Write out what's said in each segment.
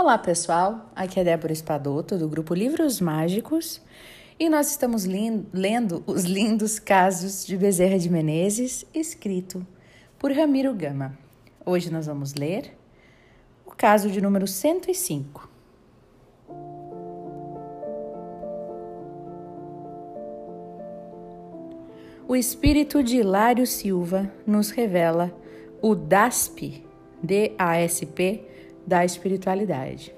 Olá pessoal, aqui é Débora Espadoto do grupo Livros Mágicos e nós estamos lendo os lindos casos de Bezerra de Menezes, escrito por Ramiro Gama. Hoje nós vamos ler o caso de número 105. O espírito de Hilário Silva nos revela o DASP, D-A-S-P, da espiritualidade.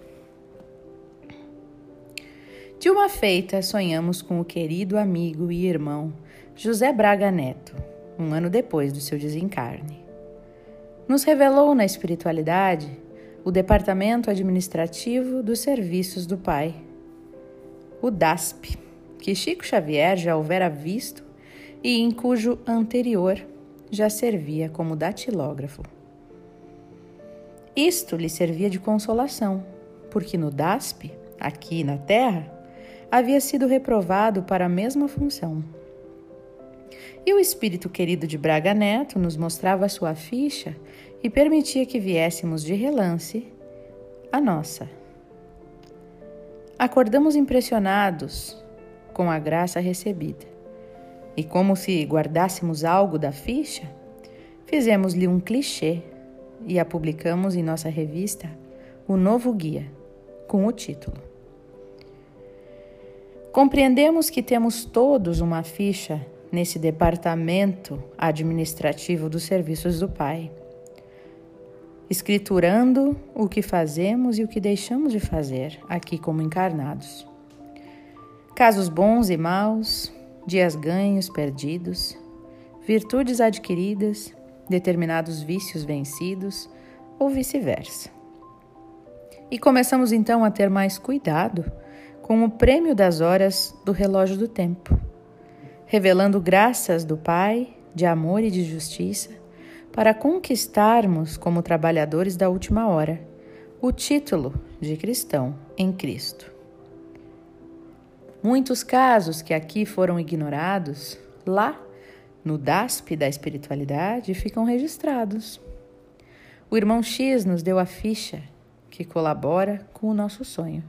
De uma feita, sonhamos com o querido amigo e irmão José Braga Neto, um ano depois do seu desencarne. Nos revelou na espiritualidade o Departamento Administrativo dos Serviços do Pai, o DASP, que Chico Xavier já houvera visto e em cujo anterior já servia como datilógrafo. Isto lhe servia de consolação, porque no DASP, aqui na Terra, havia sido reprovado para a mesma função. E o espírito querido de Braga Neto nos mostrava sua ficha e permitia que viéssemos de relance a nossa. Acordamos impressionados com a graça recebida. E como se guardássemos algo da ficha, fizemos-lhe um clichê e a publicamos em nossa revista O Novo Guia, com o título. Compreendemos que temos todos uma ficha nesse departamento administrativo dos serviços do Pai, escriturando o que fazemos e o que deixamos de fazer aqui como encarnados. Casos bons e maus, dias ganhos, perdidos, virtudes adquiridas, determinados vícios vencidos ou vice-versa. E começamos então a ter mais cuidado com o prêmio das horas do relógio do tempo, revelando graças do Pai de amor e de justiça para conquistarmos, como trabalhadores da última hora, o título de cristão em Cristo. Muitos casos que aqui foram ignorados, lá no DASP da espiritualidade ficam registrados. O irmão X nos deu a ficha que colabora com o nosso sonho.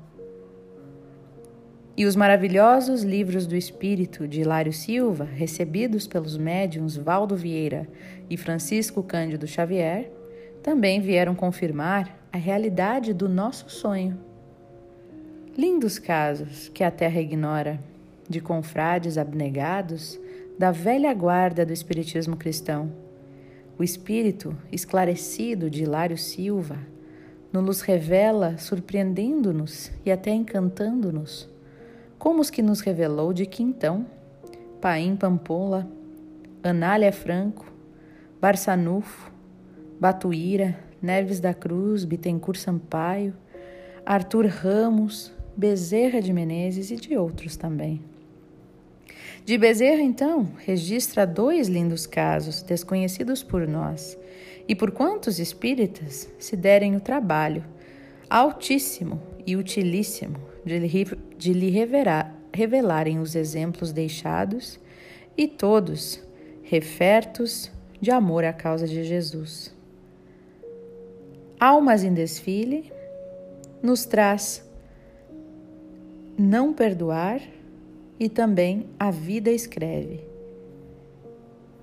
E os maravilhosos livros do Espírito de Hilário Silva, recebidos pelos médiums Valdo Vieira e Francisco Cândido Xavier, também vieram confirmar a realidade do nosso sonho. Lindos casos que a Terra ignora, de confrades abnegados da velha guarda do Espiritismo cristão. O espírito esclarecido de Hilário Silva nos revela, surpreendendo-nos e até encantando-nos, como os que nos revelou de Quintão, Paim Pampola, Anália Franco, Barçanufo, Batuíra, Neves da Cruz, Bittencourt Sampaio, Arthur Ramos, Bezerra de Menezes e de outros também. De Bezerra, então, registra dois lindos casos desconhecidos por nós e por quantos espíritas se derem o trabalho altíssimo e utilíssimo de lhe, de lhe revelar, revelarem os exemplos deixados e todos refertos de amor à causa de Jesus. Almas em desfile nos traz não perdoar e também a vida escreve.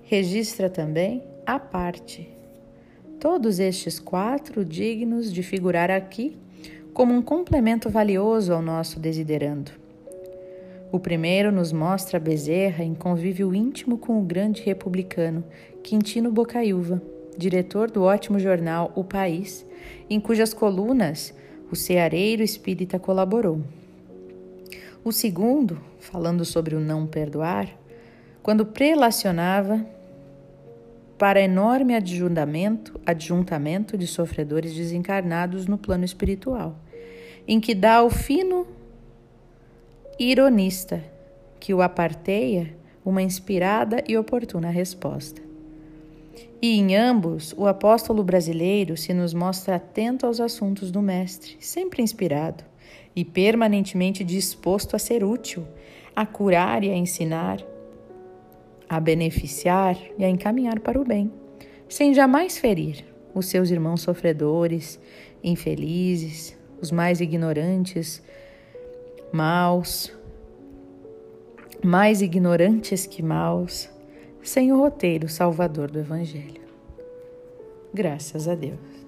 Registra também a parte. Todos estes quatro dignos de figurar aqui como um complemento valioso ao nosso desiderando. O primeiro nos mostra Bezerra em convívio íntimo com o grande republicano Quintino Bocaiúva, diretor do ótimo jornal O País, em cujas colunas o ceareiro espírita colaborou. O segundo, falando sobre o não perdoar, quando prelacionava para enorme adjuntamento, adjuntamento de sofredores desencarnados no plano espiritual, em que dá o fino ironista que o aparteia uma inspirada e oportuna resposta. E em ambos, o apóstolo brasileiro se nos mostra atento aos assuntos do Mestre, sempre inspirado, e permanentemente disposto a ser útil, a curar e a ensinar, a beneficiar e a encaminhar para o bem, sem jamais ferir os seus irmãos sofredores, infelizes os mais ignorantes, maus, mais ignorantes que maus, sem o roteiro salvador do Evangelho. Graças a Deus.